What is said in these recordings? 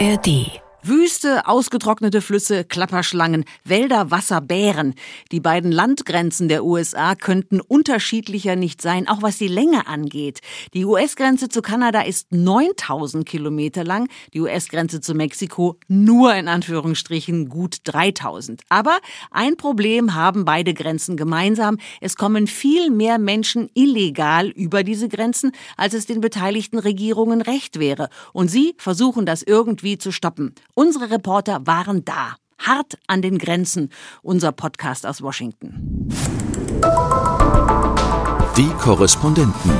ARD Wüste, ausgetrocknete Flüsse, Klapperschlangen, Wälder, Wasser, Bären. Die beiden Landgrenzen der USA könnten unterschiedlicher nicht sein, auch was die Länge angeht. Die US-Grenze zu Kanada ist 9000 Kilometer lang, die US-Grenze zu Mexiko nur in Anführungsstrichen gut 3000. Aber ein Problem haben beide Grenzen gemeinsam. Es kommen viel mehr Menschen illegal über diese Grenzen, als es den beteiligten Regierungen recht wäre. Und sie versuchen das irgendwie zu stoppen. Unsere Reporter waren da, hart an den Grenzen. Unser Podcast aus Washington. Die Korrespondenten.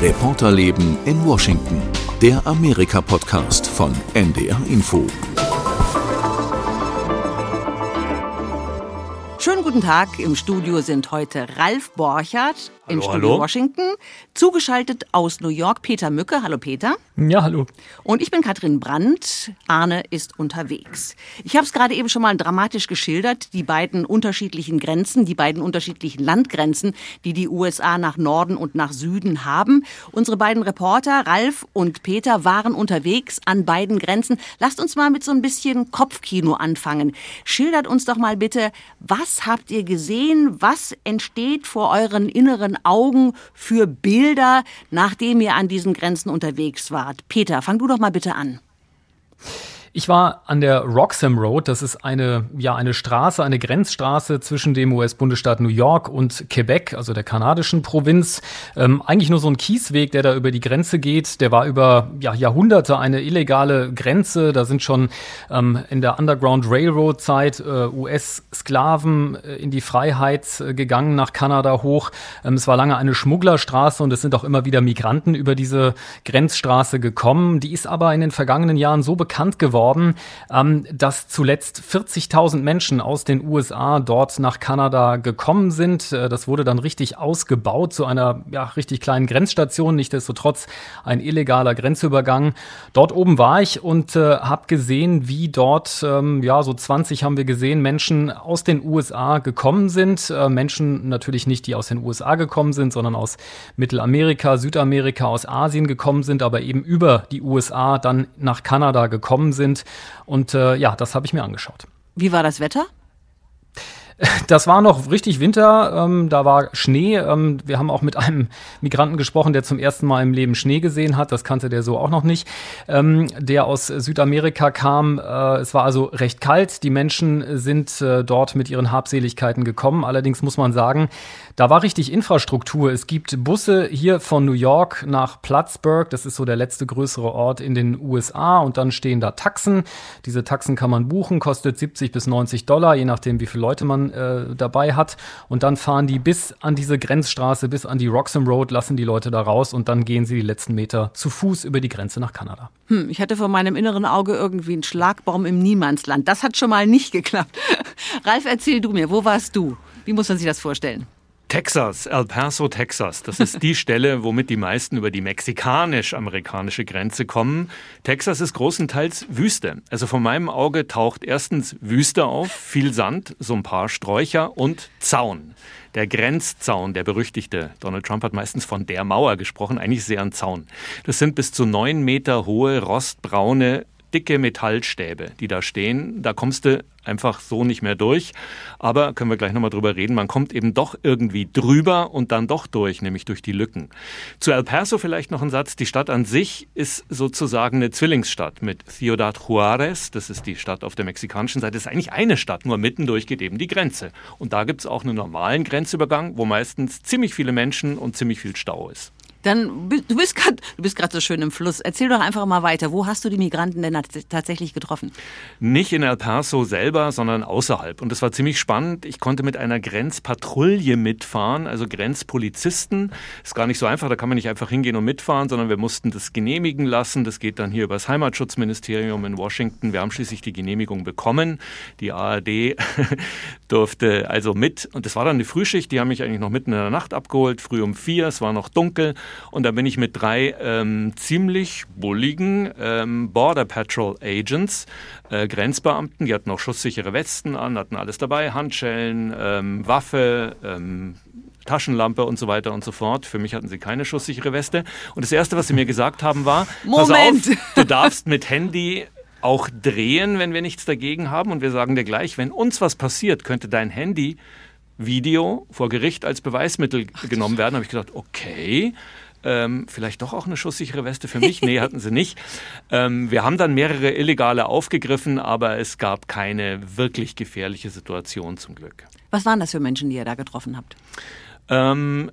Reporterleben in Washington. Der Amerika-Podcast von NDR Info. Schönen guten Tag. Im Studio sind heute Ralf Borchardt hallo, im Studio hallo. Washington, zugeschaltet aus New York Peter Mücke. Hallo Peter. Ja, hallo. Und ich bin Katrin Brandt. Arne ist unterwegs. Ich habe es gerade eben schon mal dramatisch geschildert, die beiden unterschiedlichen Grenzen, die beiden unterschiedlichen Landgrenzen, die die USA nach Norden und nach Süden haben. Unsere beiden Reporter, Ralf und Peter, waren unterwegs an beiden Grenzen. Lasst uns mal mit so ein bisschen Kopfkino anfangen. Schildert uns doch mal bitte, was habt ihr gesehen? Was entsteht vor euren inneren Augen für Bilder, nachdem ihr an diesen Grenzen unterwegs wart? Peter, fang du doch mal bitte an. Ich war an der Roxham Road. Das ist eine, ja, eine Straße, eine Grenzstraße zwischen dem US-Bundesstaat New York und Quebec, also der kanadischen Provinz. Ähm, eigentlich nur so ein Kiesweg, der da über die Grenze geht. Der war über ja, Jahrhunderte eine illegale Grenze. Da sind schon ähm, in der Underground Railroad Zeit äh, US-Sklaven äh, in die Freiheit äh, gegangen nach Kanada hoch. Ähm, es war lange eine Schmugglerstraße und es sind auch immer wieder Migranten über diese Grenzstraße gekommen. Die ist aber in den vergangenen Jahren so bekannt geworden, ähm, dass zuletzt 40.000 Menschen aus den USA dort nach Kanada gekommen sind. Äh, das wurde dann richtig ausgebaut zu einer ja, richtig kleinen Grenzstation, nichtsdestotrotz ein illegaler Grenzübergang. Dort oben war ich und äh, habe gesehen, wie dort, ähm, ja, so 20 haben wir gesehen, Menschen aus den USA gekommen sind. Äh, Menschen natürlich nicht, die aus den USA gekommen sind, sondern aus Mittelamerika, Südamerika, aus Asien gekommen sind, aber eben über die USA dann nach Kanada gekommen sind. Und äh, ja, das habe ich mir angeschaut. Wie war das Wetter? Das war noch richtig Winter, ähm, da war Schnee. Ähm, wir haben auch mit einem Migranten gesprochen, der zum ersten Mal im Leben Schnee gesehen hat. Das kannte der so auch noch nicht. Ähm, der aus Südamerika kam. Äh, es war also recht kalt. Die Menschen sind äh, dort mit ihren Habseligkeiten gekommen. Allerdings muss man sagen, da war richtig Infrastruktur. Es gibt Busse hier von New York nach Plattsburgh. Das ist so der letzte größere Ort in den USA. Und dann stehen da Taxen. Diese Taxen kann man buchen, kostet 70 bis 90 Dollar, je nachdem, wie viele Leute man äh, dabei hat. Und dann fahren die bis an diese Grenzstraße, bis an die Roxham Road, lassen die Leute da raus und dann gehen sie die letzten Meter zu Fuß über die Grenze nach Kanada. Hm, ich hatte vor meinem inneren Auge irgendwie einen Schlagbaum im Niemandsland. Das hat schon mal nicht geklappt. Ralf, erzähl du mir, wo warst du? Wie muss man sich das vorstellen? Texas, El Paso, Texas. Das ist die Stelle, womit die meisten über die mexikanisch-amerikanische Grenze kommen. Texas ist großenteils Wüste. Also von meinem Auge taucht erstens Wüste auf, viel Sand, so ein paar Sträucher und Zaun. Der Grenzzaun, der berüchtigte. Donald Trump hat meistens von der Mauer gesprochen, eigentlich sehr ein Zaun. Das sind bis zu neun Meter hohe, rostbraune dicke Metallstäbe, die da stehen. Da kommst du einfach so nicht mehr durch. Aber können wir gleich nochmal drüber reden. Man kommt eben doch irgendwie drüber und dann doch durch, nämlich durch die Lücken. Zu El Paso vielleicht noch ein Satz. Die Stadt an sich ist sozusagen eine Zwillingsstadt mit Ciudad Juárez. Das ist die Stadt auf der mexikanischen Seite. Das ist eigentlich eine Stadt, nur mittendurch geht eben die Grenze. Und da gibt es auch einen normalen Grenzübergang, wo meistens ziemlich viele Menschen und ziemlich viel Stau ist. Dann, du bist gerade, du bist gerade so schön im Fluss. Erzähl doch einfach mal weiter. Wo hast du die Migranten denn tatsächlich getroffen? Nicht in El Paso selber, sondern außerhalb. Und das war ziemlich spannend. Ich konnte mit einer Grenzpatrouille mitfahren, also Grenzpolizisten. Ist gar nicht so einfach, da kann man nicht einfach hingehen und mitfahren, sondern wir mussten das genehmigen lassen. Das geht dann hier über das Heimatschutzministerium in Washington. Wir haben schließlich die Genehmigung bekommen. Die ARD durfte also mit. Und das war dann die Frühschicht. Die haben mich eigentlich noch mitten in der Nacht abgeholt, früh um vier. Es war noch dunkel. Und da bin ich mit drei ähm, ziemlich bulligen ähm, Border Patrol Agents, äh, Grenzbeamten, die hatten auch schusssichere Westen an, hatten alles dabei, Handschellen, ähm, Waffe, ähm, Taschenlampe und so weiter und so fort. Für mich hatten sie keine schusssichere Weste. Und das Erste, was sie mir gesagt haben, war, Moment. pass auf, du darfst mit Handy auch drehen, wenn wir nichts dagegen haben. Und wir sagen dir gleich, wenn uns was passiert, könnte dein Handy Video vor Gericht als Beweismittel Ach, genommen werden. Da habe ich gedacht, okay, ähm, vielleicht doch auch eine schusssichere Weste für mich. Nee, hatten sie nicht. Ähm, wir haben dann mehrere Illegale aufgegriffen, aber es gab keine wirklich gefährliche Situation zum Glück. Was waren das für Menschen, die ihr da getroffen habt? Ähm,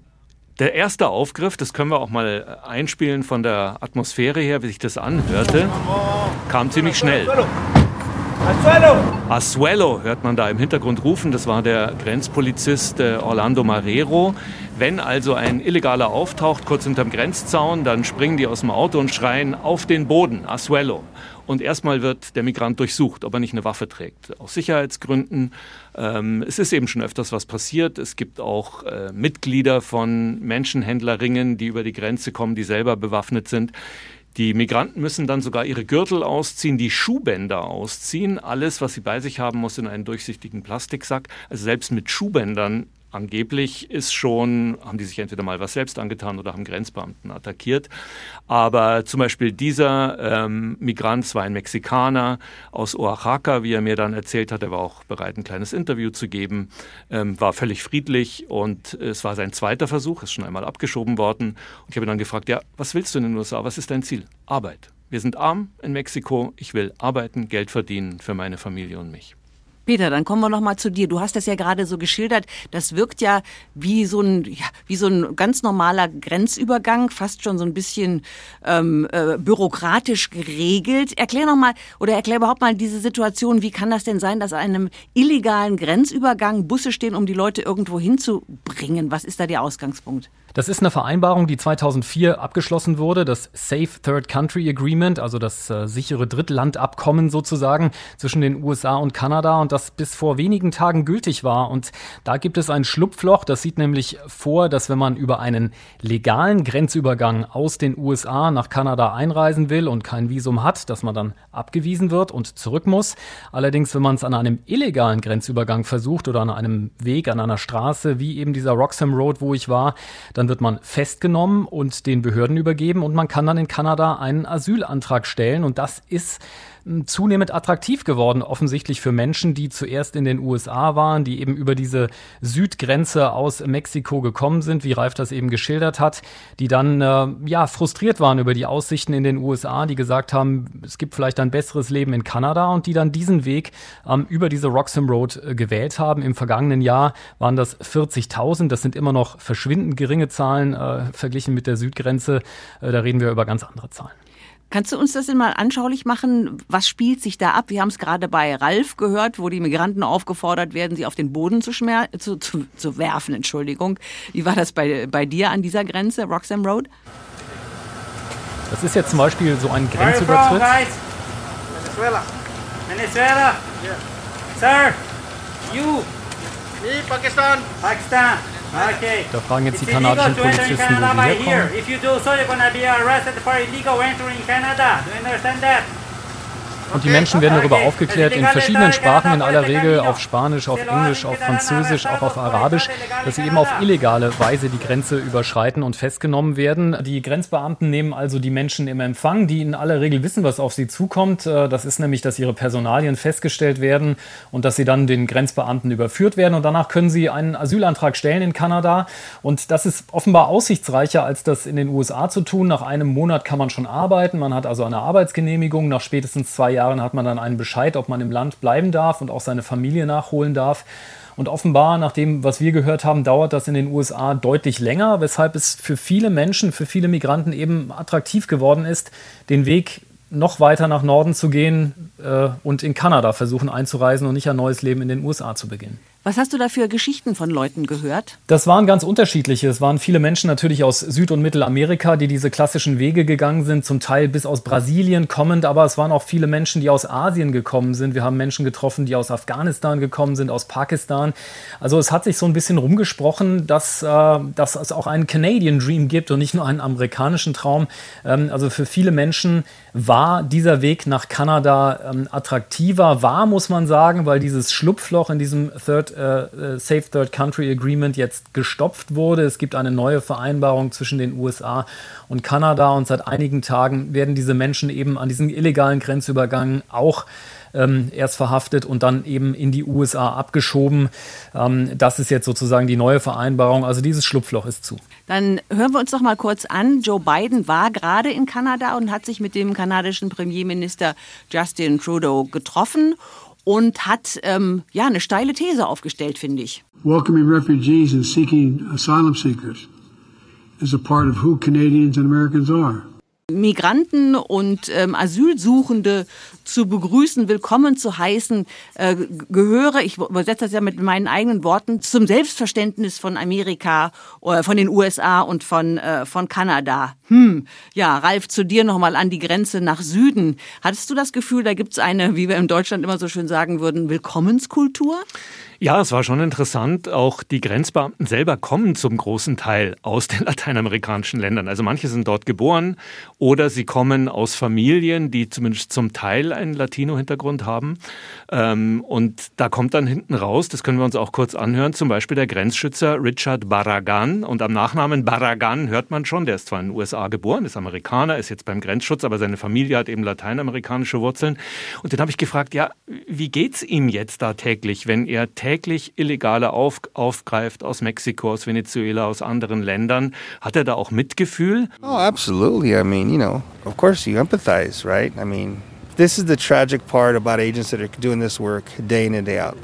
der erste Aufgriff, das können wir auch mal einspielen von der Atmosphäre her, wie sich das anhörte, kam ziemlich schnell. Asuelo! Asuelo hört man da im Hintergrund rufen. Das war der Grenzpolizist äh, Orlando Marrero. Wenn also ein Illegaler auftaucht, kurz hinterm Grenzzaun, dann springen die aus dem Auto und schreien auf den Boden, Asuelo. Und erstmal wird der Migrant durchsucht, ob er nicht eine Waffe trägt. Aus Sicherheitsgründen. Ähm, es ist eben schon öfters was passiert. Es gibt auch äh, Mitglieder von Menschenhändlerringen, die über die Grenze kommen, die selber bewaffnet sind. Die Migranten müssen dann sogar ihre Gürtel ausziehen, die Schuhbänder ausziehen. Alles, was sie bei sich haben, muss in einen durchsichtigen Plastiksack. Also selbst mit Schuhbändern Angeblich ist schon, haben die sich entweder mal was selbst angetan oder haben Grenzbeamten attackiert. Aber zum Beispiel dieser ähm, Migrant war ein Mexikaner aus Oaxaca, wie er mir dann erzählt hat. Er war auch bereit, ein kleines Interview zu geben, ähm, war völlig friedlich und es war sein zweiter Versuch, ist schon einmal abgeschoben worden. Und ich habe ihn dann gefragt, ja, was willst du in den USA? Was ist dein Ziel? Arbeit. Wir sind arm in Mexiko. Ich will arbeiten, Geld verdienen für meine Familie und mich. Peter, dann kommen wir noch mal zu dir. Du hast das ja gerade so geschildert. Das wirkt ja wie so ein, ja, wie so ein ganz normaler Grenzübergang, fast schon so ein bisschen ähm, äh, bürokratisch geregelt. Erklär noch mal oder erklär überhaupt mal diese Situation. Wie kann das denn sein, dass an einem illegalen Grenzübergang Busse stehen, um die Leute irgendwo hinzubringen? Was ist da der Ausgangspunkt? Das ist eine Vereinbarung, die 2004 abgeschlossen wurde, das Safe Third Country Agreement, also das äh, sichere Drittlandabkommen sozusagen zwischen den USA und Kanada und das bis vor wenigen Tagen gültig war. Und da gibt es ein Schlupfloch, das sieht nämlich vor, dass wenn man über einen legalen Grenzübergang aus den USA nach Kanada einreisen will und kein Visum hat, dass man dann abgewiesen wird und zurück muss. Allerdings, wenn man es an einem illegalen Grenzübergang versucht oder an einem Weg, an einer Straße, wie eben dieser Roxham Road, wo ich war, dann wird man festgenommen und den Behörden übergeben und man kann dann in Kanada einen Asylantrag stellen. Und das ist zunehmend attraktiv geworden, offensichtlich für Menschen, die zuerst in den USA waren, die eben über diese Südgrenze aus Mexiko gekommen sind, wie Ralf das eben geschildert hat, die dann äh, ja frustriert waren über die Aussichten in den USA, die gesagt haben, es gibt vielleicht ein besseres Leben in Kanada und die dann diesen Weg ähm, über diese Roxham Road äh, gewählt haben. Im vergangenen Jahr waren das 40.000. Das sind immer noch verschwindend geringe Zahlen äh, verglichen mit der Südgrenze. Äh, da reden wir über ganz andere Zahlen. Kannst du uns das denn mal anschaulich machen? Was spielt sich da ab? Wir haben es gerade bei Ralf gehört, wo die Migranten aufgefordert werden, sie auf den Boden zu, zu, zu, zu werfen. Entschuldigung. Wie war das bei, bei dir an dieser Grenze, Roxham Road? Das ist jetzt zum Beispiel so ein Grenzübertritt. Venezuela. Venezuela. Yeah. Sir, you. Me, Pakistan. Pakistan. Okay. Da fragen jetzt die kanadischen Polizisten, wo sie herkommen. Und die Menschen werden darüber aufgeklärt in verschiedenen Sprachen, in aller Regel auf Spanisch, auf Englisch, auf Französisch, auch auf Arabisch, dass sie eben auf illegale Weise die Grenze überschreiten und festgenommen werden. Die Grenzbeamten nehmen also die Menschen im Empfang, die in aller Regel wissen, was auf sie zukommt. Äh, das ist nämlich, dass ihre Personalien festgestellt werden und dass sie dann den Grenzbeamten überführt werden. Und danach können sie einen Asylantrag stellen in Kanada. Und das ist offenbar aussichtsreicher, als das in den USA zu tun. Nach einem Monat kann man schon arbeiten. Man hat also eine Arbeitsgenehmigung. Nach spätestens zwei Jahren Jahren hat man dann einen Bescheid, ob man im Land bleiben darf und auch seine Familie nachholen darf. Und offenbar, nach dem, was wir gehört haben, dauert das in den USA deutlich länger, weshalb es für viele Menschen, für viele Migranten eben attraktiv geworden ist, den Weg noch weiter nach Norden zu gehen äh, und in Kanada versuchen einzureisen und nicht ein neues Leben in den USA zu beginnen. Was hast du da für Geschichten von Leuten gehört? Das waren ganz unterschiedliche. Es waren viele Menschen natürlich aus Süd- und Mittelamerika, die diese klassischen Wege gegangen sind, zum Teil bis aus Brasilien kommend, aber es waren auch viele Menschen, die aus Asien gekommen sind. Wir haben Menschen getroffen, die aus Afghanistan gekommen sind, aus Pakistan. Also es hat sich so ein bisschen rumgesprochen, dass, äh, dass es auch einen Canadian Dream gibt und nicht nur einen amerikanischen Traum. Ähm, also für viele Menschen war dieser Weg nach Kanada ähm, attraktiver, war, muss man sagen, weil dieses Schlupfloch in diesem Third Third, äh, Safe Third Country Agreement jetzt gestopft wurde. Es gibt eine neue Vereinbarung zwischen den USA und Kanada und seit einigen Tagen werden diese Menschen eben an diesen illegalen Grenzübergängen auch ähm, erst verhaftet und dann eben in die USA abgeschoben. Ähm, das ist jetzt sozusagen die neue Vereinbarung. Also dieses Schlupfloch ist zu. Dann hören wir uns doch mal kurz an. Joe Biden war gerade in Kanada und hat sich mit dem kanadischen Premierminister Justin Trudeau getroffen und hat ähm, ja eine steile These aufgestellt, finde ich. Welcoming refugees and seeking asylum seekers is a part of who Canadians and Americans are. Migranten und ähm, Asylsuchende zu begrüßen, willkommen zu heißen, äh, gehöre, ich übersetze das ja mit meinen eigenen Worten, zum Selbstverständnis von Amerika, äh, von den USA und von, äh, von Kanada. Hm, ja, Ralf, zu dir nochmal an die Grenze nach Süden. Hattest du das Gefühl, da gibt's eine, wie wir in Deutschland immer so schön sagen würden, Willkommenskultur? Ja, es war schon interessant. Auch die Grenzbeamten selber kommen zum großen Teil aus den lateinamerikanischen Ländern. Also manche sind dort geboren oder sie kommen aus Familien, die zumindest zum Teil einen Latino-Hintergrund haben. Ähm, und da kommt dann hinten raus, das können wir uns auch kurz anhören, zum Beispiel der Grenzschützer Richard Barragan. Und am Nachnamen Barragan hört man schon, der ist zwar in den USA geboren, ist Amerikaner, ist jetzt beim Grenzschutz, aber seine Familie hat eben lateinamerikanische Wurzeln. Und den habe ich gefragt, ja, wie geht's ihm jetzt da täglich, wenn er täglich täglich Illegale auf, aufgreift aus Mexiko, aus Venezuela, aus anderen Ländern. Hat er da auch Mitgefühl? Oh, absolutely. I mean, you know, of course you empathize, right? I mean, this is the tragic part about agents that are doing this work day in and day out.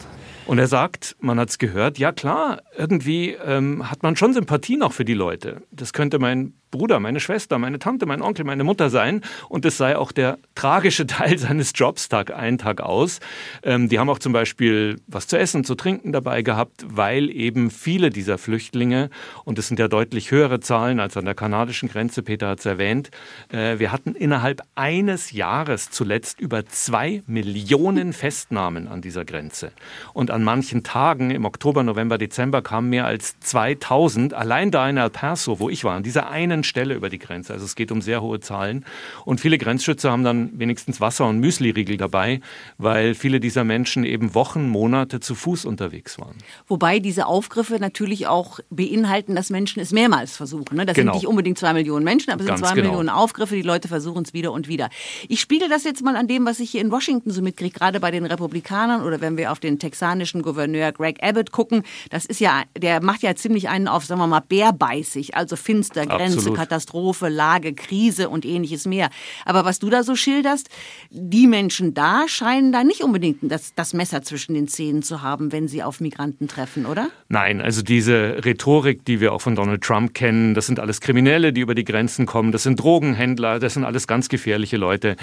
Und er sagt, man hat es gehört, ja klar, irgendwie ähm, hat man schon Sympathie noch für die Leute. Das könnte mein Bruder, meine Schwester, meine Tante, mein Onkel, meine Mutter sein. Und es sei auch der tragische Teil seines Jobs Tag ein, Tag aus. Ähm, die haben auch zum Beispiel was zu essen, zu trinken dabei gehabt, weil eben viele dieser Flüchtlinge, und es sind ja deutlich höhere Zahlen als an der kanadischen Grenze, Peter hat es erwähnt, äh, wir hatten innerhalb eines Jahres zuletzt über zwei Millionen Festnahmen an dieser Grenze. Und an manchen Tagen im Oktober, November, Dezember kamen mehr als 2000, allein da in El Paso, wo ich war, an dieser einen einen Stelle über die Grenze. Also es geht um sehr hohe Zahlen. Und viele Grenzschützer haben dann wenigstens Wasser und Müsliriegel dabei, weil viele dieser Menschen eben Wochen, Monate zu Fuß unterwegs waren. Wobei diese Aufgriffe natürlich auch beinhalten, dass Menschen es mehrmals versuchen. Ne? Das genau. sind nicht unbedingt zwei Millionen Menschen, aber es sind zwei genau. Millionen Aufgriffe. Die Leute versuchen es wieder und wieder. Ich spiegel das jetzt mal an dem, was ich hier in Washington so mitkriege, gerade bei den Republikanern oder wenn wir auf den texanischen Gouverneur Greg Abbott gucken. Das ist ja, der macht ja ziemlich einen auf, sagen wir mal, bärbeißig, also finster, Grenze, Absolut. Katastrophe, Lage, Krise und ähnliches mehr. Aber was du da so schilderst, die Menschen da scheinen da nicht unbedingt das, das Messer zwischen den Zähnen zu haben, wenn sie auf Migranten treffen, oder? Nein, also diese Rhetorik, die wir auch von Donald Trump kennen, das sind alles Kriminelle, die über die Grenzen kommen, das sind Drogenhändler, das sind alles ganz gefährliche Leute.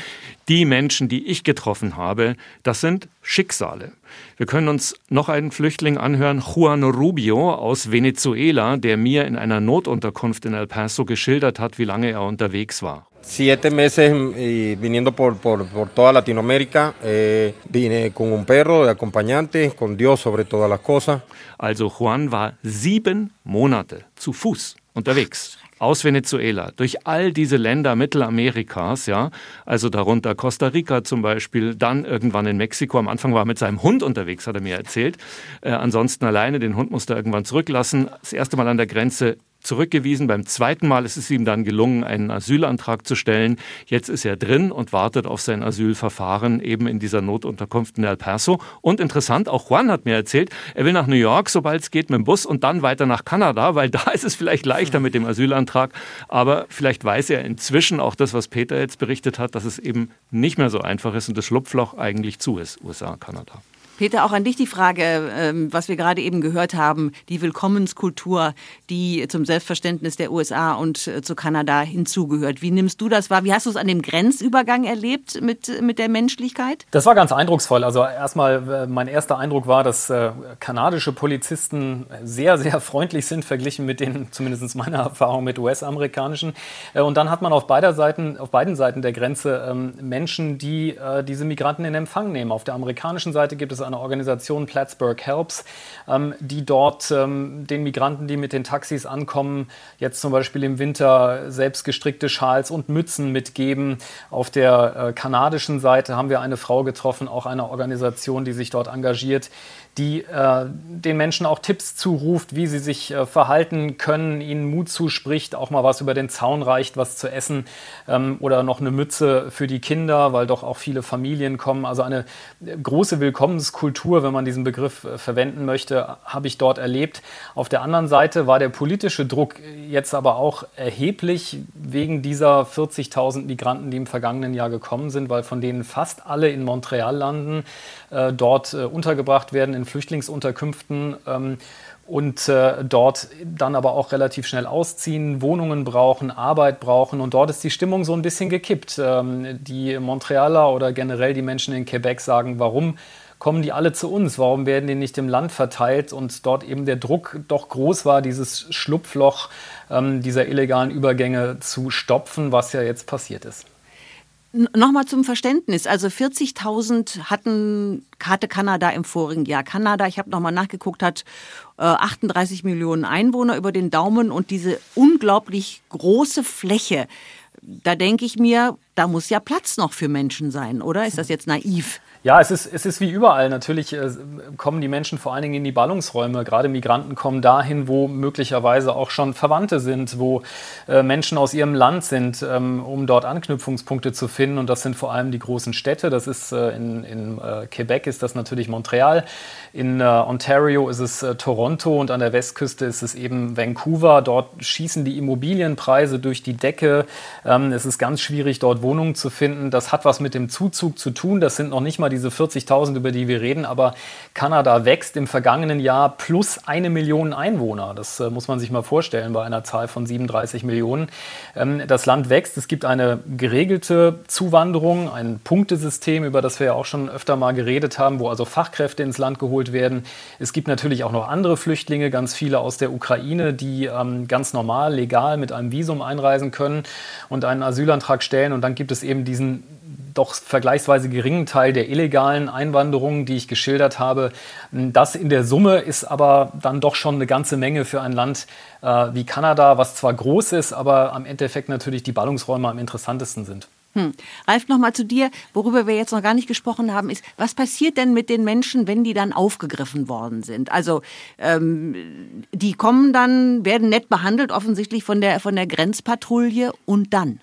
Die Menschen, die ich getroffen habe, das sind Schicksale. Wir können uns noch einen Flüchtling anhören, Juan Rubio aus Venezuela, der mir in einer Notunterkunft in El Paso geschildert hat, wie lange er unterwegs war. siete meses y viniendo por, por, por, toda Latinoamérica. Eh, vine con un perro de acompañante, con Dios sobre todas las cosas. Also Juan war sieben Monate zu Fuß unterwegs aus Venezuela, durch all diese Länder Mittelamerikas, ja, also darunter Costa Rica zum Beispiel, dann irgendwann in Mexiko. Am Anfang war er mit seinem Hund unterwegs, hat er mir erzählt. Äh, ansonsten alleine, den Hund musste er irgendwann zurücklassen. Das erste Mal an der Grenze zurückgewiesen. Beim zweiten Mal ist es ihm dann gelungen, einen Asylantrag zu stellen. Jetzt ist er drin und wartet auf sein Asylverfahren eben in dieser Notunterkunft in El Paso. Und interessant, auch Juan hat mir erzählt, er will nach New York, sobald es geht, mit dem Bus und dann weiter nach Kanada, weil da ist es vielleicht leichter mit dem Asylantrag. Aber vielleicht weiß er inzwischen auch das, was Peter jetzt berichtet hat, dass es eben nicht mehr so einfach ist und das Schlupfloch eigentlich zu ist, USA, Kanada. Peter, auch an dich die Frage, ähm, was wir gerade eben gehört haben, die Willkommenskultur, die zum Selbstverständnis der USA und äh, zu Kanada hinzugehört. Wie nimmst du das wahr? Wie hast du es an dem Grenzübergang erlebt mit, mit der Menschlichkeit? Das war ganz eindrucksvoll. Also erstmal, äh, mein erster Eindruck war, dass äh, kanadische Polizisten sehr, sehr freundlich sind, verglichen mit den, zumindest meiner Erfahrung mit US-amerikanischen. Und dann hat man auf, beider Seiten, auf beiden Seiten der Grenze ähm, Menschen, die diese Migranten in Empfang nehmen. Auf der amerikanischen Seite gibt es eine Organisation Plattsburgh Helps, ähm, die dort ähm, den Migranten, die mit den Taxis ankommen, jetzt zum Beispiel im Winter selbst gestrickte Schals und Mützen mitgeben. Auf der äh, kanadischen Seite haben wir eine Frau getroffen, auch eine Organisation, die sich dort engagiert, die äh, den Menschen auch Tipps zuruft, wie sie sich äh, verhalten können, ihnen Mut zuspricht, auch mal was über den Zaun reicht, was zu essen ähm, oder noch eine Mütze für die Kinder, weil doch auch viele Familien kommen. Also eine äh, große Willkommenskultur, wenn man diesen Begriff äh, verwenden möchte, habe ich dort erlebt. Auf der anderen Seite war der politische Druck jetzt aber auch erheblich wegen dieser 40.000 Migranten, die im vergangenen Jahr gekommen sind, weil von denen fast alle in Montreal landen, äh, dort äh, untergebracht werden in Flüchtlingsunterkünften ähm, und äh, dort dann aber auch relativ schnell ausziehen, Wohnungen brauchen, Arbeit brauchen und dort ist die Stimmung so ein bisschen gekippt. Ähm, die Montrealer oder generell die Menschen in Quebec sagen, warum kommen die alle zu uns? Warum werden die nicht im Land verteilt? Und dort eben der Druck doch groß war, dieses Schlupfloch ähm, dieser illegalen Übergänge zu stopfen, was ja jetzt passiert ist. Nochmal zum Verständnis. Also 40.000 hatten, hatte Kanada im vorigen Jahr. Kanada, ich habe nochmal nachgeguckt, hat äh, 38 Millionen Einwohner über den Daumen und diese unglaublich große Fläche. Da denke ich mir, da muss ja Platz noch für Menschen sein, oder? Ist das jetzt naiv? Ja, es ist, es ist wie überall. Natürlich äh, kommen die Menschen vor allen Dingen in die Ballungsräume. Gerade Migranten kommen dahin, wo möglicherweise auch schon Verwandte sind, wo äh, Menschen aus ihrem Land sind, ähm, um dort Anknüpfungspunkte zu finden. Und das sind vor allem die großen Städte. Das ist äh, in, in Quebec ist das natürlich Montreal. In Ontario ist es Toronto und an der Westküste ist es eben Vancouver. Dort schießen die Immobilienpreise durch die Decke. Ähm, es ist ganz schwierig, dort Wohnungen zu finden. Das hat was mit dem Zuzug zu tun. Das sind noch nicht mal diese 40.000, über die wir reden, aber Kanada wächst im vergangenen Jahr plus eine Million Einwohner. Das äh, muss man sich mal vorstellen bei einer Zahl von 37 Millionen. Ähm, das Land wächst, es gibt eine geregelte Zuwanderung, ein Punktesystem, über das wir ja auch schon öfter mal geredet haben, wo also Fachkräfte ins Land geholt werden. Es gibt natürlich auch noch andere Flüchtlinge, ganz viele aus der Ukraine, die ähm, ganz normal, legal mit einem Visum einreisen können und einen Asylantrag stellen. Und dann gibt es eben diesen doch vergleichsweise geringen Teil der illegalen Einwanderung, die ich geschildert habe. Das in der Summe ist aber dann doch schon eine ganze Menge für ein Land äh, wie Kanada, was zwar groß ist, aber am Endeffekt natürlich die Ballungsräume am interessantesten sind. Hm. Ralf, nochmal zu dir. Worüber wir jetzt noch gar nicht gesprochen haben, ist, was passiert denn mit den Menschen, wenn die dann aufgegriffen worden sind? Also, ähm, die kommen dann, werden nett behandelt, offensichtlich von der, von der Grenzpatrouille und dann?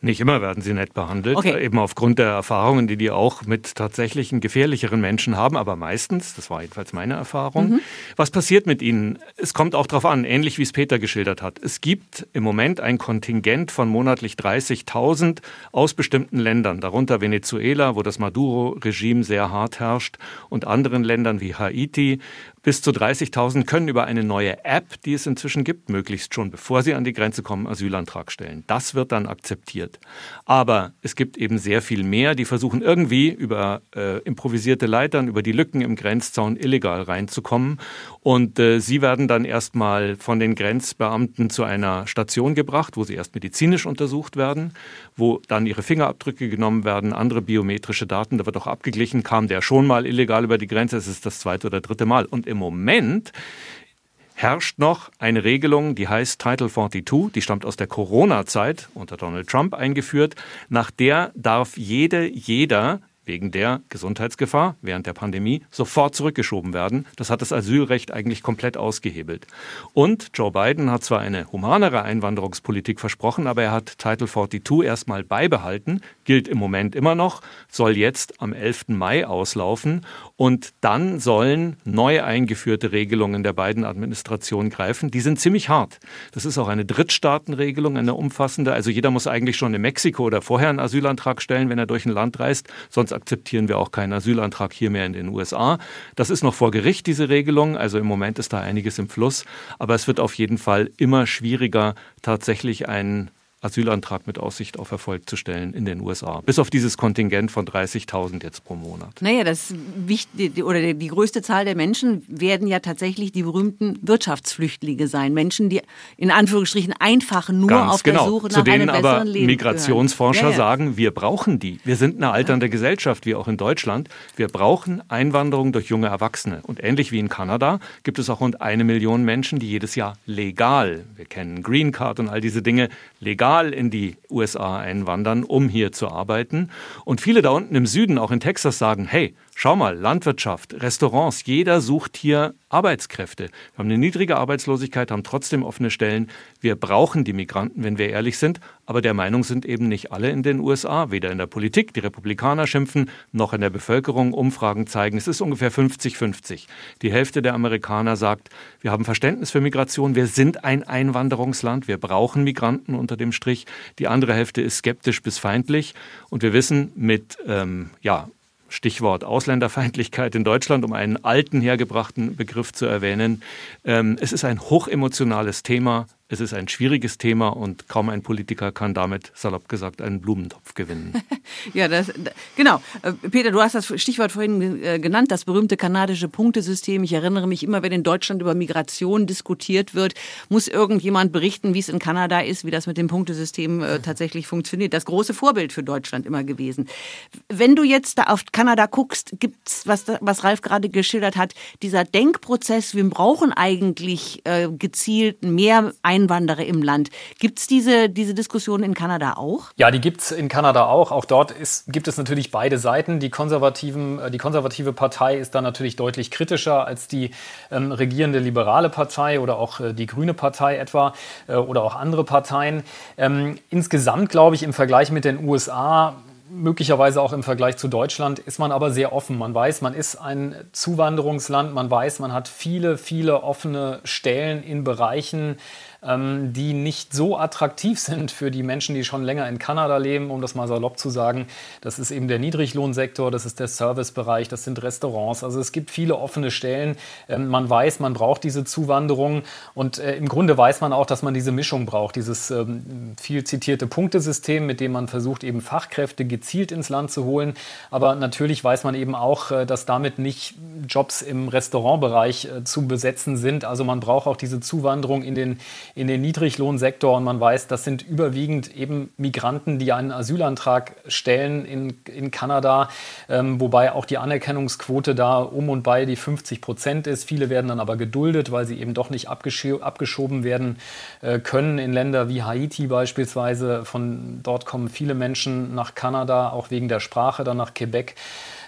Nicht immer werden sie nett behandelt, okay. eben aufgrund der Erfahrungen, die die auch mit tatsächlichen gefährlicheren Menschen haben, aber meistens, das war jedenfalls meine Erfahrung. Mhm. Was passiert mit ihnen? Es kommt auch darauf an, ähnlich wie es Peter geschildert hat. Es gibt im Moment ein Kontingent von monatlich 30.000 aus bestimmten Ländern, darunter Venezuela, wo das Maduro-Regime sehr hart herrscht, und anderen Ländern wie Haiti, bis zu 30.000 können über eine neue App, die es inzwischen gibt, möglichst schon bevor sie an die Grenze kommen, Asylantrag stellen. Das wird dann akzeptiert. Aber es gibt eben sehr viel mehr, die versuchen irgendwie über äh, improvisierte Leitern, über die Lücken im Grenzzaun illegal reinzukommen. Und äh, sie werden dann erstmal von den Grenzbeamten zu einer Station gebracht, wo sie erst medizinisch untersucht werden, wo dann ihre Fingerabdrücke genommen werden, andere biometrische Daten. Da wird auch abgeglichen, kam der schon mal illegal über die Grenze, es ist das zweite oder dritte Mal. Und im Moment herrscht noch eine Regelung, die heißt Title 42, die stammt aus der Corona-Zeit unter Donald Trump eingeführt, nach der darf jede, jeder wegen der Gesundheitsgefahr während der Pandemie sofort zurückgeschoben werden. Das hat das Asylrecht eigentlich komplett ausgehebelt. Und Joe Biden hat zwar eine humanere Einwanderungspolitik versprochen, aber er hat Title 42 erstmal beibehalten, gilt im Moment immer noch, soll jetzt am 11. Mai auslaufen und dann sollen neu eingeführte Regelungen der beiden Administrationen greifen. Die sind ziemlich hart. Das ist auch eine Drittstaatenregelung, eine umfassende. Also jeder muss eigentlich schon in Mexiko oder vorher einen Asylantrag stellen, wenn er durch ein Land reist. Sonst akzeptieren wir auch keinen Asylantrag hier mehr in den USA. Das ist noch vor Gericht, diese Regelung. Also im Moment ist da einiges im Fluss. Aber es wird auf jeden Fall immer schwieriger, tatsächlich einen Asylantrag mit Aussicht auf Erfolg zu stellen in den USA. Bis auf dieses Kontingent von 30.000 jetzt pro Monat. Naja, das wichtig, oder die größte Zahl der Menschen werden ja tatsächlich die berühmten Wirtschaftsflüchtlinge sein. Menschen, die in Anführungsstrichen einfach nur Ganz auf genau. der Suche nach Zu denen einem besseren aber Leben Migrationsforscher ja, ja. sagen, wir brauchen die. Wir sind eine alternde Gesellschaft, wie auch in Deutschland. Wir brauchen Einwanderung durch junge Erwachsene. Und ähnlich wie in Kanada gibt es auch rund eine Million Menschen, die jedes Jahr legal, wir kennen Green Card und all diese Dinge, legal in die USA einwandern, um hier zu arbeiten. Und viele da unten im Süden, auch in Texas, sagen, hey, schau mal, Landwirtschaft, Restaurants, jeder sucht hier Arbeitskräfte. Wir haben eine niedrige Arbeitslosigkeit, haben trotzdem offene Stellen. Wir brauchen die Migranten, wenn wir ehrlich sind. Aber der Meinung sind eben nicht alle in den USA, weder in der Politik, die Republikaner schimpfen, noch in der Bevölkerung. Umfragen zeigen, es ist ungefähr 50-50. Die Hälfte der Amerikaner sagt, wir haben Verständnis für Migration, wir sind ein Einwanderungsland, wir brauchen Migranten unter dem Strich. Die andere Hälfte ist skeptisch bis feindlich. Und wir wissen mit ähm, ja, Stichwort Ausländerfeindlichkeit in Deutschland, um einen alten hergebrachten Begriff zu erwähnen. Ähm, es ist ein hochemotionales Thema. Es ist ein schwieriges Thema und kaum ein Politiker kann damit, salopp gesagt, einen Blumentopf gewinnen. Ja, das, genau. Äh, Peter, du hast das Stichwort vorhin äh, genannt, das berühmte kanadische Punktesystem. Ich erinnere mich immer, wenn in Deutschland über Migration diskutiert wird, muss irgendjemand berichten, wie es in Kanada ist, wie das mit dem Punktesystem äh, tatsächlich funktioniert. Das große Vorbild für Deutschland immer gewesen. Wenn du jetzt da auf Kanada guckst, gibt's was, was Ralf gerade geschildert hat, dieser Denkprozess, wir brauchen eigentlich gezielt mehr Einwanderer im Land. Gibt es diese, diese Diskussion in Kanada auch? Ja, die gibt es in Kanada auch. Auch dort ist, gibt es natürlich beide Seiten. Die, Konservativen, äh, die konservative Partei ist da natürlich deutlich kritischer als die ähm, regierende liberale Partei oder auch äh, die grüne Partei etwa äh, oder auch andere Parteien. Ähm, insgesamt glaube ich im Vergleich mit den USA möglicherweise auch im Vergleich zu Deutschland ist man aber sehr offen. Man weiß, man ist ein Zuwanderungsland, man weiß, man hat viele, viele offene Stellen in Bereichen, ähm, die nicht so attraktiv sind für die Menschen, die schon länger in Kanada leben, um das mal salopp zu sagen. Das ist eben der Niedriglohnsektor, das ist der Servicebereich, das sind Restaurants. Also es gibt viele offene Stellen. Ähm, man weiß, man braucht diese Zuwanderung und äh, im Grunde weiß man auch, dass man diese Mischung braucht, dieses ähm, viel zitierte Punktesystem, mit dem man versucht, eben Fachkräfte gezielt ins Land zu holen. Aber natürlich weiß man eben auch, äh, dass damit nicht Jobs im Restaurantbereich äh, zu besetzen sind. Also man braucht auch diese Zuwanderung in den in den Niedriglohnsektor und man weiß, das sind überwiegend eben Migranten, die einen Asylantrag stellen in, in Kanada, ähm, wobei auch die Anerkennungsquote da um und bei die 50 Prozent ist. Viele werden dann aber geduldet, weil sie eben doch nicht abgescho abgeschoben werden äh, können in Länder wie Haiti beispielsweise. Von dort kommen viele Menschen nach Kanada, auch wegen der Sprache, dann nach Quebec.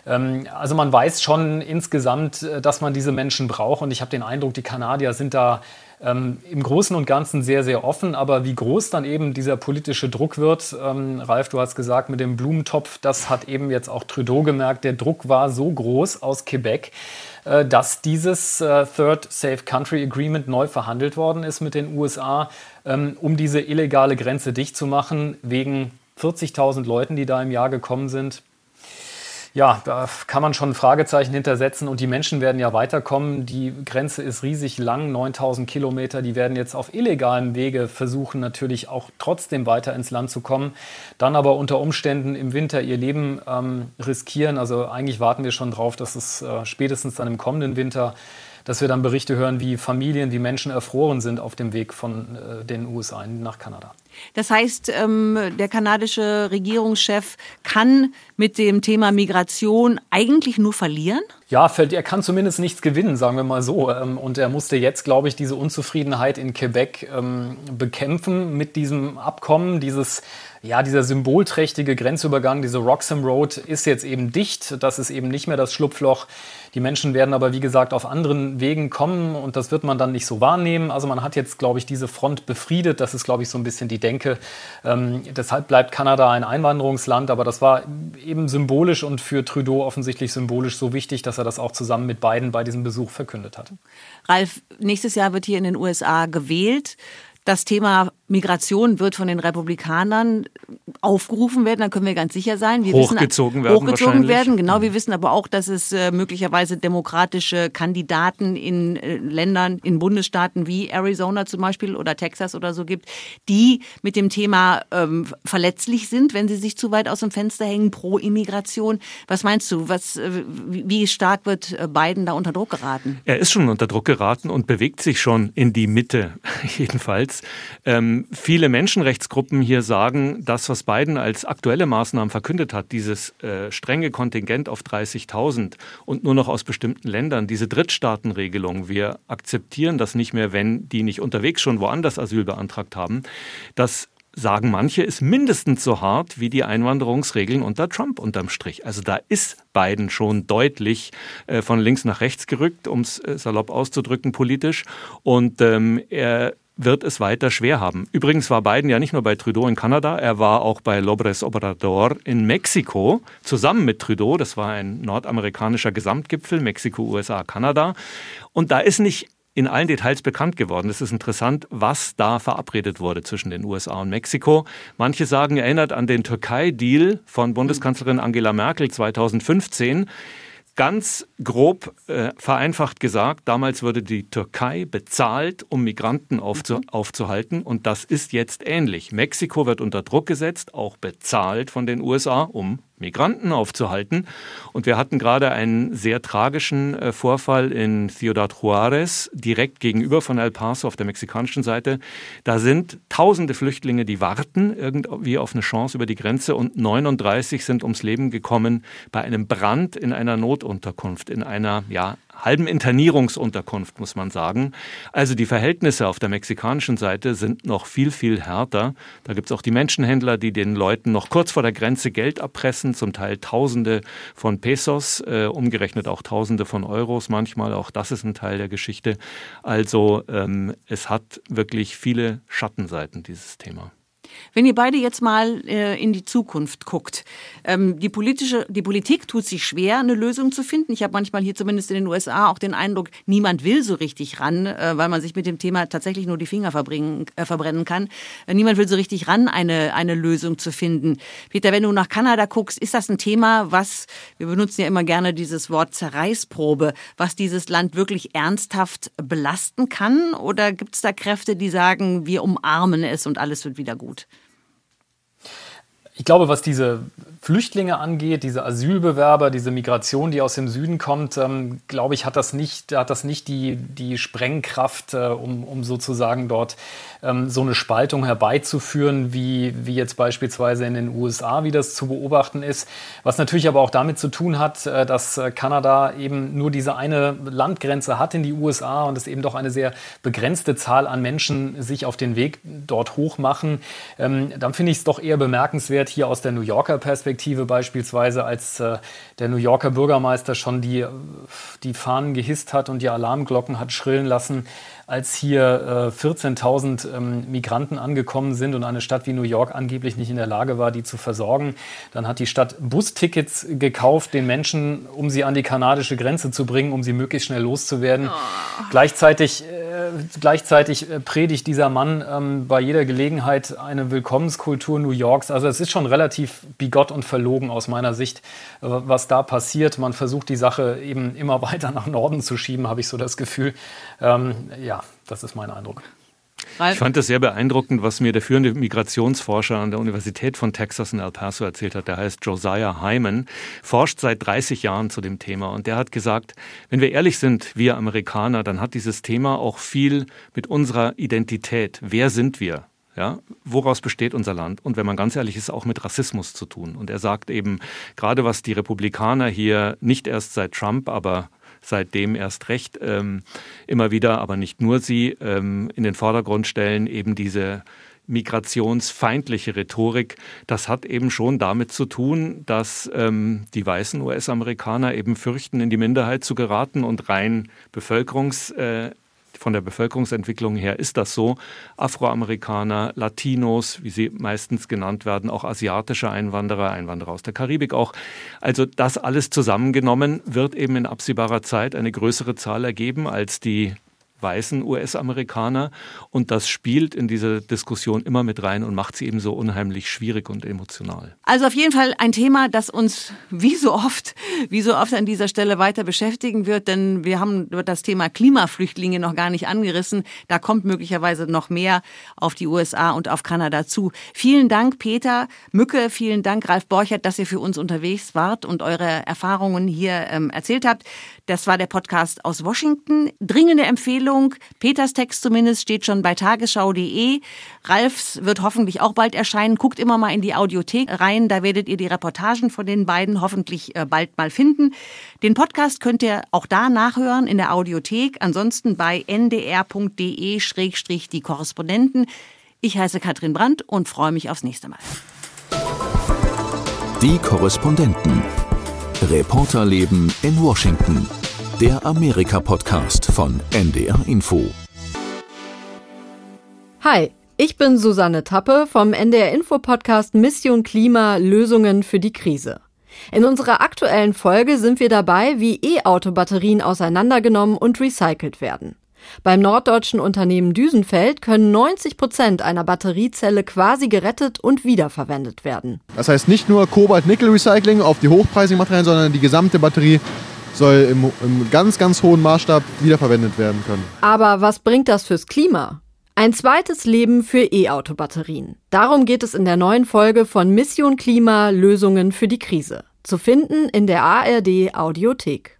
Ähm, also man weiß schon insgesamt, äh, dass man diese Menschen braucht und ich habe den Eindruck, die Kanadier sind da ähm, im Großen und Ganzen sehr, sehr offen. Aber wie groß dann eben dieser politische Druck wird, ähm, Ralf, du hast gesagt, mit dem Blumentopf, das hat eben jetzt auch Trudeau gemerkt. Der Druck war so groß aus Quebec, äh, dass dieses äh, Third Safe Country Agreement neu verhandelt worden ist mit den USA, ähm, um diese illegale Grenze dicht zu machen, wegen 40.000 Leuten, die da im Jahr gekommen sind ja, da kann man schon ein Fragezeichen hintersetzen und die Menschen werden ja weiterkommen. Die Grenze ist riesig lang, 9000 Kilometer. Die werden jetzt auf illegalem Wege versuchen, natürlich auch trotzdem weiter ins Land zu kommen, dann aber unter Umständen im Winter ihr Leben ähm, riskieren. Also eigentlich warten wir schon drauf, dass es äh, spätestens dann im kommenden Winter dass wir dann Berichte hören, wie Familien, wie Menschen erfroren sind auf dem Weg von äh, den USA nach Kanada. Das heißt, ähm, der kanadische Regierungschef kann mit dem Thema Migration eigentlich nur verlieren? Ja, er kann zumindest nichts gewinnen, sagen wir mal so. Ähm, und er musste jetzt, glaube ich, diese Unzufriedenheit in Quebec ähm, bekämpfen mit diesem Abkommen. Dieses, ja, dieser symbolträchtige Grenzübergang, diese Roxham Road ist jetzt eben dicht. Das ist eben nicht mehr das Schlupfloch. Die Menschen werden aber, wie gesagt, auf anderen Wegen kommen und das wird man dann nicht so wahrnehmen. Also man hat jetzt, glaube ich, diese Front befriedet. Das ist, glaube ich, so ein bisschen die denke. Ähm, deshalb bleibt Kanada ein Einwanderungsland, aber das war eben symbolisch und für Trudeau offensichtlich symbolisch so wichtig, dass er das auch zusammen mit Biden bei diesem Besuch verkündet hat. Ralf, nächstes Jahr wird hier in den USA gewählt. Das Thema Migration wird von den Republikanern aufgerufen werden, dann können wir ganz sicher sein. Wir hochgezogen wissen, werden. Hochgezogen werden, genau. Wir wissen aber auch, dass es äh, möglicherweise demokratische Kandidaten in äh, Ländern, in Bundesstaaten wie Arizona zum Beispiel oder Texas oder so gibt, die mit dem Thema ähm, verletzlich sind, wenn sie sich zu weit aus dem Fenster hängen pro Immigration. Was meinst du? Was, äh, wie stark wird Biden da unter Druck geraten? Er ist schon unter Druck geraten und bewegt sich schon in die Mitte, jedenfalls. Ähm, viele Menschenrechtsgruppen hier sagen, das, was Biden als aktuelle Maßnahmen verkündet hat, dieses äh, strenge Kontingent auf 30.000 und nur noch aus bestimmten Ländern, diese Drittstaatenregelung, wir akzeptieren das nicht mehr, wenn die nicht unterwegs schon woanders Asyl beantragt haben, das sagen manche, ist mindestens so hart wie die Einwanderungsregeln unter Trump unterm Strich. Also da ist Biden schon deutlich äh, von links nach rechts gerückt, um es äh, salopp auszudrücken politisch. Und ähm, er wird es weiter schwer haben. Übrigens war Biden ja nicht nur bei Trudeau in Kanada, er war auch bei Lobres Obrador in Mexiko zusammen mit Trudeau. Das war ein nordamerikanischer Gesamtgipfel, Mexiko, USA, Kanada. Und da ist nicht in allen Details bekannt geworden. Es ist interessant, was da verabredet wurde zwischen den USA und Mexiko. Manche sagen, erinnert an den Türkei-Deal von Bundeskanzlerin Angela Merkel 2015. Ganz grob äh, vereinfacht gesagt, damals wurde die Türkei bezahlt, um Migranten aufzu mhm. aufzuhalten. Und das ist jetzt ähnlich. Mexiko wird unter Druck gesetzt, auch bezahlt von den USA, um Migranten aufzuhalten. Und wir hatten gerade einen sehr tragischen äh, Vorfall in Ciudad Juarez, direkt gegenüber von El Paso auf der mexikanischen Seite. Da sind tausende Flüchtlinge, die warten irgendwie auf eine Chance über die Grenze und 39 sind ums Leben gekommen bei einem Brand in einer Notunterkunft, in einer ja, halben Internierungsunterkunft, muss man sagen. Also die Verhältnisse auf der mexikanischen Seite sind noch viel, viel härter. Da gibt es auch die Menschenhändler, die den Leuten noch kurz vor der Grenze Geld erpressen, zum Teil Tausende von Pesos, äh, umgerechnet auch Tausende von Euros manchmal. Auch das ist ein Teil der Geschichte. Also ähm, es hat wirklich viele Schattenseiten, dieses Thema. Wenn ihr beide jetzt mal äh, in die Zukunft guckt, ähm, die politische, die Politik tut sich schwer, eine Lösung zu finden. Ich habe manchmal hier zumindest in den USA auch den Eindruck, niemand will so richtig ran, äh, weil man sich mit dem Thema tatsächlich nur die Finger verbringen, äh, verbrennen kann. Äh, niemand will so richtig ran, eine, eine Lösung zu finden. Peter, wenn du nach Kanada guckst, ist das ein Thema, was, wir benutzen ja immer gerne dieses Wort Zerreißprobe, was dieses Land wirklich ernsthaft belasten kann? Oder gibt es da Kräfte, die sagen, wir umarmen es und alles wird wieder gut? Ich glaube, was diese Flüchtlinge angeht, diese Asylbewerber, diese Migration, die aus dem Süden kommt, ähm, glaube ich, hat das nicht, hat das nicht die, die Sprengkraft, äh, um, um sozusagen dort ähm, so eine Spaltung herbeizuführen, wie, wie jetzt beispielsweise in den USA, wie das zu beobachten ist. Was natürlich aber auch damit zu tun hat, äh, dass äh, Kanada eben nur diese eine Landgrenze hat in die USA und es eben doch eine sehr begrenzte Zahl an Menschen sich auf den Weg dort hochmachen. Ähm, dann finde ich es doch eher bemerkenswert, hier aus der New Yorker Perspektive, Perspektive beispielsweise, als äh, der New Yorker Bürgermeister schon die, die Fahnen gehisst hat und die Alarmglocken hat schrillen lassen, als hier äh, 14.000 ähm, Migranten angekommen sind und eine Stadt wie New York angeblich nicht in der Lage war, die zu versorgen. Dann hat die Stadt Bustickets gekauft, den Menschen, um sie an die kanadische Grenze zu bringen, um sie möglichst schnell loszuwerden. Oh. Gleichzeitig, äh, gleichzeitig äh, predigt dieser Mann ähm, bei jeder Gelegenheit eine Willkommenskultur New Yorks. Also es ist schon relativ bigott und verlogen aus meiner Sicht, äh, was da passiert. Man versucht die Sache eben immer weiter nach Norden zu schieben, habe ich so das Gefühl. Ähm, ja, das ist mein Eindruck. Ich fand es sehr beeindruckend, was mir der führende Migrationsforscher an der Universität von Texas in El Paso erzählt hat. Der heißt Josiah Hyman, forscht seit 30 Jahren zu dem Thema. Und der hat gesagt, wenn wir ehrlich sind, wir Amerikaner, dann hat dieses Thema auch viel mit unserer Identität. Wer sind wir? Ja, woraus besteht unser Land? Und wenn man ganz ehrlich ist, auch mit Rassismus zu tun. Und er sagt eben, gerade was die Republikaner hier nicht erst seit Trump, aber seitdem erst recht ähm, immer wieder, aber nicht nur sie, ähm, in den Vordergrund stellen, eben diese migrationsfeindliche Rhetorik, das hat eben schon damit zu tun, dass ähm, die weißen US-Amerikaner eben fürchten, in die Minderheit zu geraten und rein bevölkerungs, äh, von der Bevölkerungsentwicklung her ist das so. Afroamerikaner, Latinos, wie sie meistens genannt werden, auch asiatische Einwanderer, Einwanderer aus der Karibik auch. Also das alles zusammengenommen wird eben in absehbarer Zeit eine größere Zahl ergeben als die weißen US-Amerikaner. Und das spielt in diese Diskussion immer mit rein und macht sie eben so unheimlich schwierig und emotional. Also auf jeden Fall ein Thema, das uns wie so oft, wie so oft an dieser Stelle weiter beschäftigen wird, denn wir haben das Thema Klimaflüchtlinge noch gar nicht angerissen. Da kommt möglicherweise noch mehr auf die USA und auf Kanada zu. Vielen Dank, Peter Mücke, vielen Dank, Ralf Borchert, dass ihr für uns unterwegs wart und eure Erfahrungen hier ähm, erzählt habt. Das war der Podcast aus Washington. Dringende Empfehlung. Peters Text zumindest steht schon bei tagesschau.de. Ralfs wird hoffentlich auch bald erscheinen. Guckt immer mal in die Audiothek rein. Da werdet ihr die Reportagen von den beiden hoffentlich äh, bald mal finden. Den Podcast könnt ihr auch da nachhören in der Audiothek. Ansonsten bei ndr.de-die Korrespondenten. Ich heiße Katrin Brandt und freue mich aufs nächste Mal. Die Korrespondenten. Reporterleben in Washington. Der Amerika-Podcast von NDR Info. Hi, ich bin Susanne Tappe vom NDR Info Podcast Mission Klima Lösungen für die Krise. In unserer aktuellen Folge sind wir dabei, wie E-Auto-Batterien auseinandergenommen und recycelt werden. Beim norddeutschen Unternehmen Düsenfeld können 90 Prozent einer Batteriezelle quasi gerettet und wiederverwendet werden. Das heißt nicht nur Kobalt-Nickel-Recycling auf die hochpreisigen Materialien, sondern die gesamte Batterie soll im, im ganz, ganz hohen Maßstab wiederverwendet werden können. Aber was bringt das fürs Klima? Ein zweites Leben für E-Auto-Batterien. Darum geht es in der neuen Folge von Mission Klima Lösungen für die Krise. Zu finden in der ARD Audiothek.